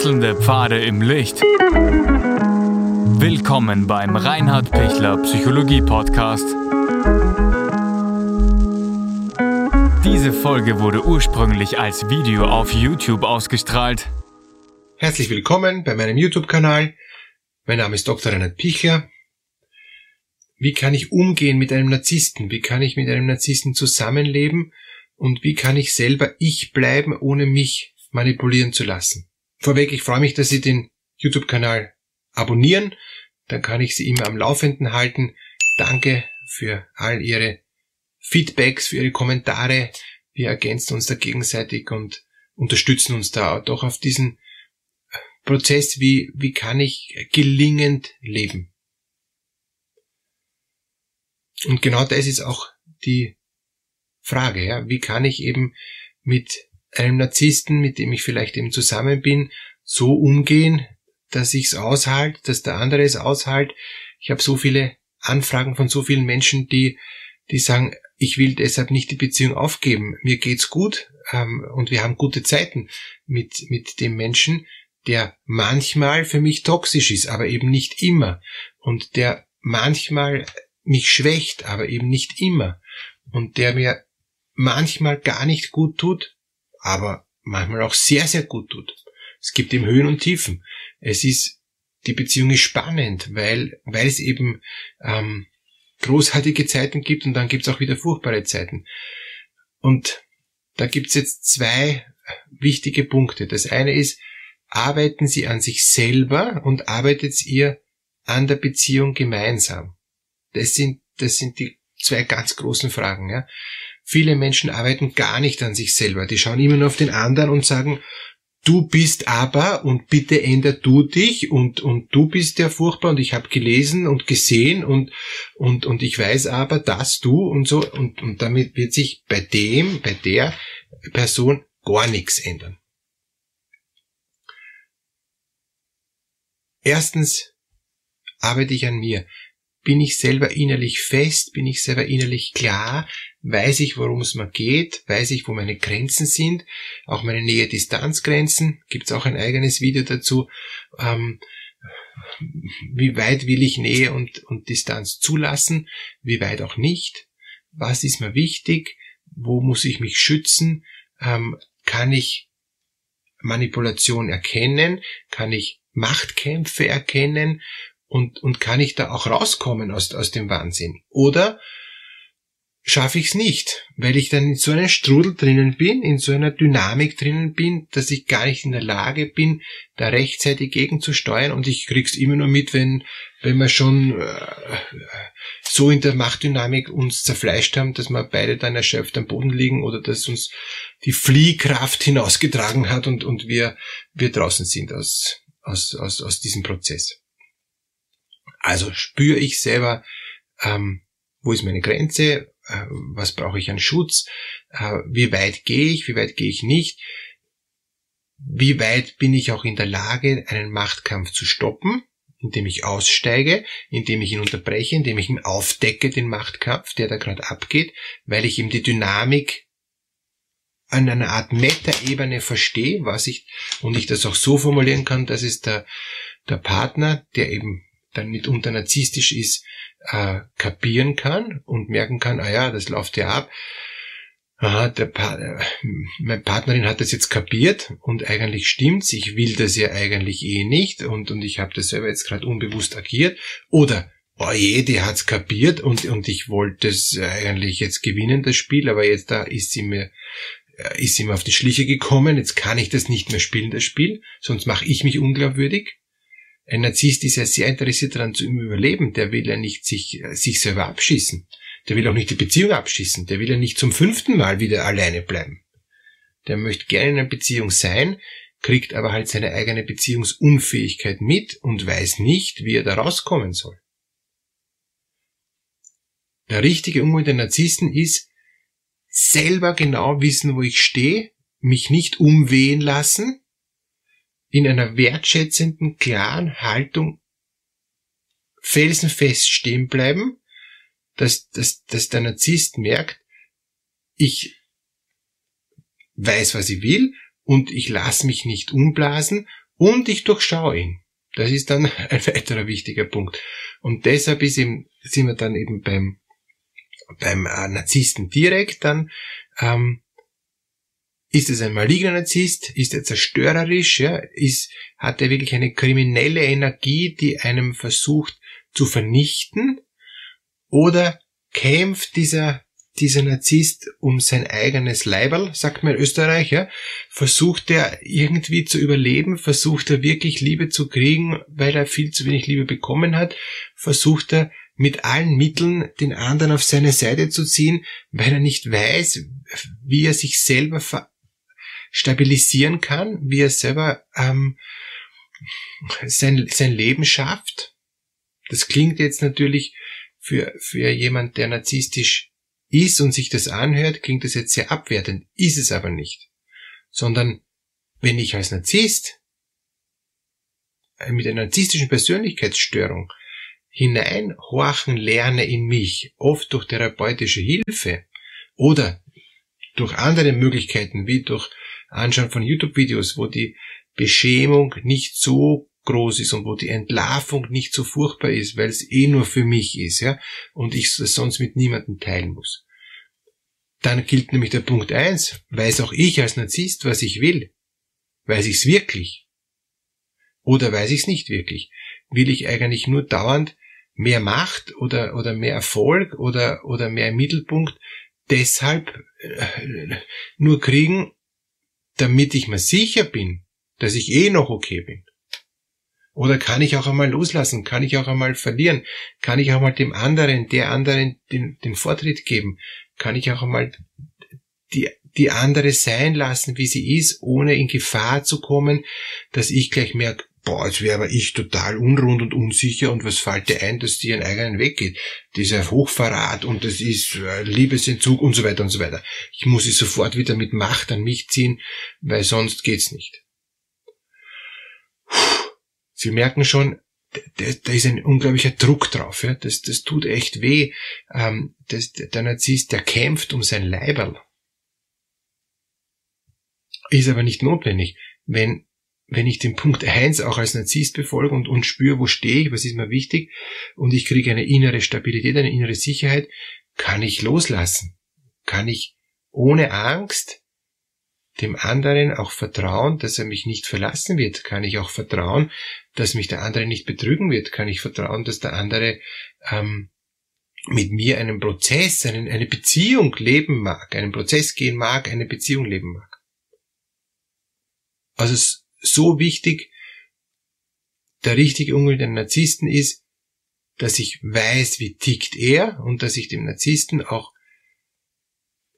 Wechselnde Pfade im Licht. Willkommen beim Reinhard Pichler Psychologie Podcast. Diese Folge wurde ursprünglich als Video auf YouTube ausgestrahlt. Herzlich willkommen bei meinem YouTube-Kanal. Mein Name ist Dr. Reinhard Pichler. Wie kann ich umgehen mit einem Narzissten? Wie kann ich mit einem Narzissten zusammenleben? Und wie kann ich selber ich bleiben, ohne mich manipulieren zu lassen? Vorweg, ich freue mich, dass Sie den YouTube-Kanal abonnieren. Dann kann ich Sie immer am Laufenden halten. Danke für all Ihre Feedbacks, für Ihre Kommentare. Wir ergänzen uns da gegenseitig und unterstützen uns da doch auf diesen Prozess, wie, wie kann ich gelingend leben. Und genau das ist auch die Frage, ja. Wie kann ich eben mit einem Narzissten, mit dem ich vielleicht eben zusammen bin, so umgehen, dass ich es aushalte, dass der andere es aushält. Ich habe so viele Anfragen von so vielen Menschen, die, die sagen, ich will deshalb nicht die Beziehung aufgeben. Mir geht's gut ähm, und wir haben gute Zeiten mit, mit dem Menschen, der manchmal für mich toxisch ist, aber eben nicht immer. Und der manchmal mich schwächt, aber eben nicht immer. Und der mir manchmal gar nicht gut tut, aber manchmal auch sehr, sehr gut tut. Es gibt eben Höhen und Tiefen. Es ist, die Beziehung ist spannend, weil, weil es eben ähm, großartige Zeiten gibt und dann gibt es auch wieder furchtbare Zeiten. Und da gibt es jetzt zwei wichtige Punkte. Das eine ist, arbeiten Sie an sich selber und arbeitet ihr an der Beziehung gemeinsam. Das sind, das sind die zwei ganz großen Fragen. Ja. Viele Menschen arbeiten gar nicht an sich selber. Die schauen immer nur auf den anderen und sagen, du bist aber und bitte änder du dich und, und du bist ja furchtbar und ich habe gelesen und gesehen und, und, und ich weiß aber, dass du und so und, und damit wird sich bei dem, bei der Person gar nichts ändern. Erstens arbeite ich an mir. Bin ich selber innerlich fest? Bin ich selber innerlich klar? Weiß ich, worum es mir geht? Weiß ich, wo meine Grenzen sind? Auch meine Nähe-Distanz-Grenzen? Gibt es auch ein eigenes Video dazu? Ähm, wie weit will ich Nähe und, und Distanz zulassen? Wie weit auch nicht? Was ist mir wichtig? Wo muss ich mich schützen? Ähm, kann ich Manipulation erkennen? Kann ich Machtkämpfe erkennen? Und, und kann ich da auch rauskommen aus, aus dem Wahnsinn? Oder schaffe ich es nicht, weil ich dann in so einem Strudel drinnen bin, in so einer Dynamik drinnen bin, dass ich gar nicht in der Lage bin, da rechtzeitig gegenzusteuern und ich krieg's immer nur mit, wenn, wenn wir schon äh, so in der Machtdynamik uns zerfleischt haben, dass wir beide dann erschöpft am Boden liegen oder dass uns die Fliehkraft hinausgetragen hat und, und wir, wir draußen sind aus, aus, aus, aus diesem Prozess. Also spüre ich selber, ähm, wo ist meine Grenze, äh, was brauche ich an Schutz, äh, wie weit gehe ich, wie weit gehe ich nicht, wie weit bin ich auch in der Lage, einen Machtkampf zu stoppen, indem ich aussteige, indem ich ihn unterbreche, indem ich ihn aufdecke, den Machtkampf, der da gerade abgeht, weil ich ihm die Dynamik an einer Art Meta-Ebene verstehe, was ich, und ich das auch so formulieren kann, dass es der, der Partner, der eben dann mitunter narzisstisch ist, äh, kapieren kann und merken kann, ah ja, das läuft ja ab. Aha, der pa äh, meine Partnerin hat das jetzt kapiert und eigentlich stimmt's. Ich will das ja eigentlich eh nicht und, und ich habe das selber jetzt gerade unbewusst agiert. Oder, oh je, die hat's kapiert und, und ich wollte es eigentlich jetzt gewinnen, das Spiel, aber jetzt da ist sie mir äh, ist sie mir auf die Schliche gekommen, jetzt kann ich das nicht mehr spielen, das Spiel, sonst mache ich mich unglaubwürdig. Ein Narzisst ist ja sehr interessiert daran zu überleben. Der will ja nicht sich, äh, sich selber abschießen. Der will auch nicht die Beziehung abschießen. Der will ja nicht zum fünften Mal wieder alleine bleiben. Der möchte gerne in einer Beziehung sein, kriegt aber halt seine eigene Beziehungsunfähigkeit mit und weiß nicht, wie er da rauskommen soll. Der richtige Umgang der Narzissten ist, selber genau wissen, wo ich stehe, mich nicht umwehen lassen, in einer wertschätzenden, klaren Haltung felsenfest stehen bleiben, dass, dass, dass der Narzisst merkt, ich weiß, was ich will und ich lasse mich nicht umblasen Und ich durchschaue ihn. Das ist dann ein weiterer wichtiger Punkt. Und deshalb ist eben, sind wir dann eben beim, beim äh, Narzissten direkt dann, ähm, ist es ein maligner Narzisst? Ist er zerstörerisch? Ja? Ist, hat er wirklich eine kriminelle Energie, die einem versucht zu vernichten? Oder kämpft dieser, dieser Narzisst um sein eigenes Leiberl, sagt man in Österreich, ja? Versucht er irgendwie zu überleben? Versucht er wirklich Liebe zu kriegen, weil er viel zu wenig Liebe bekommen hat? Versucht er mit allen Mitteln den anderen auf seine Seite zu ziehen, weil er nicht weiß, wie er sich selber ver stabilisieren kann, wie er selber ähm, sein, sein Leben schafft. Das klingt jetzt natürlich für, für jemand, der narzisstisch ist und sich das anhört, klingt das jetzt sehr abwertend, ist es aber nicht. Sondern wenn ich als Narzisst äh, mit einer narzisstischen Persönlichkeitsstörung hineinhorchen lerne in mich, oft durch therapeutische Hilfe oder durch andere Möglichkeiten wie durch Anschauen von YouTube-Videos, wo die Beschämung nicht so groß ist und wo die Entlarvung nicht so furchtbar ist, weil es eh nur für mich ist, ja, und ich es sonst mit niemandem teilen muss. Dann gilt nämlich der Punkt eins: weiß auch ich als Narzisst, was ich will? Weiß ich's wirklich? Oder weiß ich's nicht wirklich? Will ich eigentlich nur dauernd mehr Macht oder, oder mehr Erfolg oder, oder mehr Mittelpunkt deshalb äh, nur kriegen, damit ich mir sicher bin, dass ich eh noch okay bin? Oder kann ich auch einmal loslassen? Kann ich auch einmal verlieren? Kann ich auch mal dem anderen, der anderen den, den Vortritt geben? Kann ich auch einmal die, die andere sein lassen, wie sie ist, ohne in Gefahr zu kommen, dass ich gleich merke, boah, jetzt wäre aber ich total unrund und unsicher und was fällt dir ein, dass die ihren eigenen Weg geht? Ein Hochverrat und das ist äh, Liebesentzug und so weiter und so weiter. Ich muss sie sofort wieder mit Macht an mich ziehen, weil sonst geht's nicht. Sie merken schon, da ist ein unglaublicher Druck drauf. Ja? Das, das tut echt weh. Ähm, das, der Narzisst, der kämpft um sein Leiberl. Ist aber nicht notwendig. Wenn wenn ich den Punkt 1 auch als Narzisst befolge und, und spüre, wo stehe ich, was ist mir wichtig, und ich kriege eine innere Stabilität, eine innere Sicherheit, kann ich loslassen. Kann ich ohne Angst dem anderen auch vertrauen, dass er mich nicht verlassen wird? Kann ich auch vertrauen, dass mich der andere nicht betrügen wird? Kann ich vertrauen, dass der andere ähm, mit mir einen Prozess, einen, eine Beziehung leben mag, einen Prozess gehen mag, eine Beziehung leben mag? Also so wichtig der richtige Umgang mit einem Narzissten ist, dass ich weiß, wie tickt er und dass ich dem Narzissten auch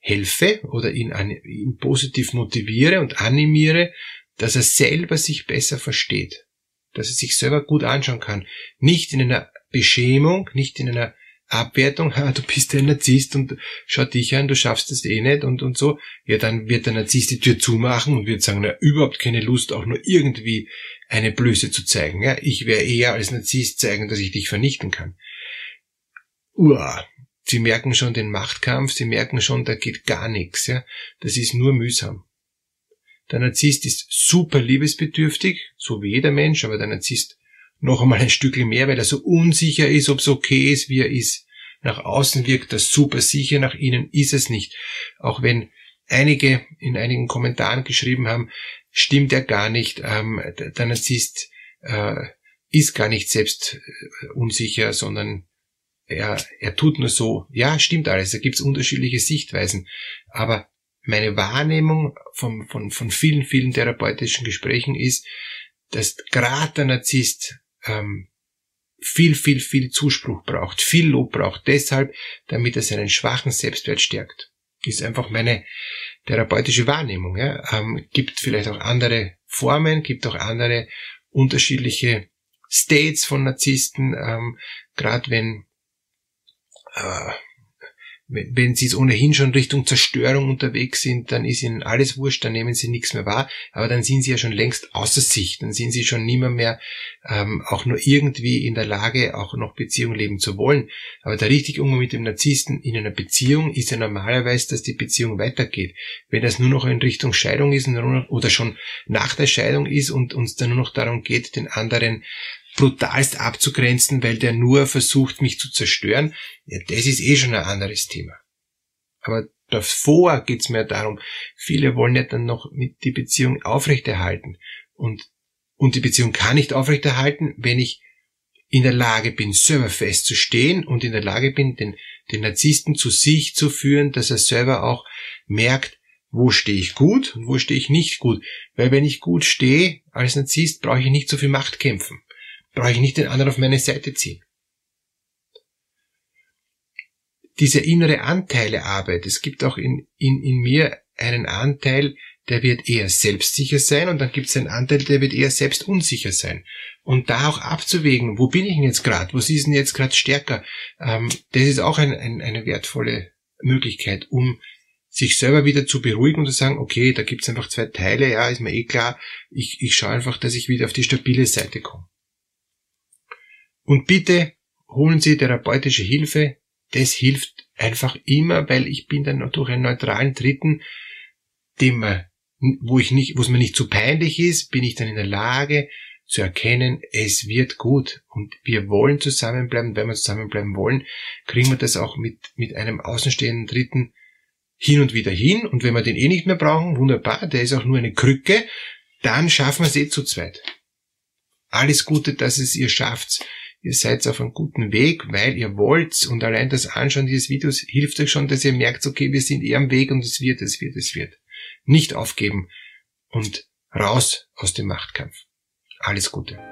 helfe oder ihn, ihn positiv motiviere und animiere, dass er selber sich besser versteht, dass er sich selber gut anschauen kann, nicht in einer Beschämung, nicht in einer Abwertung, du bist ein Narzisst und schau dich an, du schaffst es eh nicht und, und so, ja, dann wird der Narzisst die Tür zumachen und wird sagen, na, überhaupt keine Lust, auch nur irgendwie eine Blöße zu zeigen. Ja, ich werde eher als Narzisst zeigen, dass ich dich vernichten kann. Uah. Sie merken schon den Machtkampf, sie merken schon, da geht gar nichts, ja. Das ist nur mühsam. Der Narzisst ist super liebesbedürftig, so wie jeder Mensch, aber der Narzisst noch einmal ein Stückchen mehr, weil er so unsicher ist, ob es okay ist, wie er ist. Nach außen wirkt er super sicher, nach innen ist es nicht. Auch wenn einige in einigen Kommentaren geschrieben haben, stimmt er gar nicht, ähm, der Narzisst äh, ist gar nicht selbst äh, unsicher, sondern er, er tut nur so. Ja, stimmt alles, da gibt's unterschiedliche Sichtweisen. Aber meine Wahrnehmung von, von, von vielen, vielen therapeutischen Gesprächen ist, dass gerade der Narzisst ähm, viel, viel, viel Zuspruch braucht, viel Lob braucht, deshalb, damit er seinen schwachen Selbstwert stärkt. Ist einfach meine therapeutische Wahrnehmung. Ja? Ähm, gibt vielleicht auch andere Formen, gibt auch andere unterschiedliche States von Narzissten, ähm, gerade wenn äh, wenn sie es ohnehin schon Richtung Zerstörung unterwegs sind, dann ist ihnen alles wurscht, dann nehmen sie nichts mehr wahr, aber dann sind sie ja schon längst außer sich, dann sind sie schon nimmer mehr ähm, auch nur irgendwie in der Lage, auch noch Beziehung leben zu wollen. Aber der richtige Umgang mit dem Narzissten in einer Beziehung ist ja normalerweise, dass die Beziehung weitergeht. Wenn das nur noch in Richtung Scheidung ist oder schon nach der Scheidung ist und uns dann nur noch darum geht, den anderen brutalst abzugrenzen, weil der nur versucht, mich zu zerstören, ja, das ist eh schon ein anderes Thema. Aber davor geht's mir darum, viele wollen ja dann noch mit die Beziehung aufrechterhalten. Und, und die Beziehung kann nicht aufrechterhalten, wenn ich in der Lage bin, selber festzustehen und in der Lage bin, den, den Narzissten zu sich zu führen, dass er selber auch merkt, wo stehe ich gut und wo stehe ich nicht gut. Weil wenn ich gut stehe als Narzisst, brauche ich nicht so viel Macht kämpfen brauche ich nicht den anderen auf meine Seite ziehen. Diese innere Anteilearbeit, es gibt auch in, in, in mir einen Anteil, der wird eher selbstsicher sein und dann gibt es einen Anteil, der wird eher selbst unsicher sein. Und da auch abzuwägen, wo bin ich denn jetzt gerade, was ist denn jetzt gerade stärker, ähm, das ist auch ein, ein, eine wertvolle Möglichkeit, um sich selber wieder zu beruhigen und zu sagen, okay, da gibt's einfach zwei Teile, ja, ist mir eh klar, ich, ich schaue einfach, dass ich wieder auf die stabile Seite komme. Und bitte holen Sie therapeutische Hilfe. Das hilft einfach immer, weil ich bin dann durch einen neutralen Dritten, dem man, wo ich nicht, wo es mir nicht zu peinlich ist, bin ich dann in der Lage zu erkennen, es wird gut und wir wollen zusammenbleiben. Wenn wir zusammenbleiben wollen, kriegen wir das auch mit, mit einem außenstehenden Dritten hin und wieder hin. Und wenn wir den eh nicht mehr brauchen, wunderbar, der ist auch nur eine Krücke, dann schaffen wir es eh zu zweit. Alles Gute, dass es ihr schafft ihr seid auf einem guten Weg, weil ihr wollt und allein das Anschauen dieses Videos hilft euch schon, dass ihr merkt, okay, wir sind eher am Weg und es wird, es wird, es wird. Nicht aufgeben und raus aus dem Machtkampf. Alles Gute.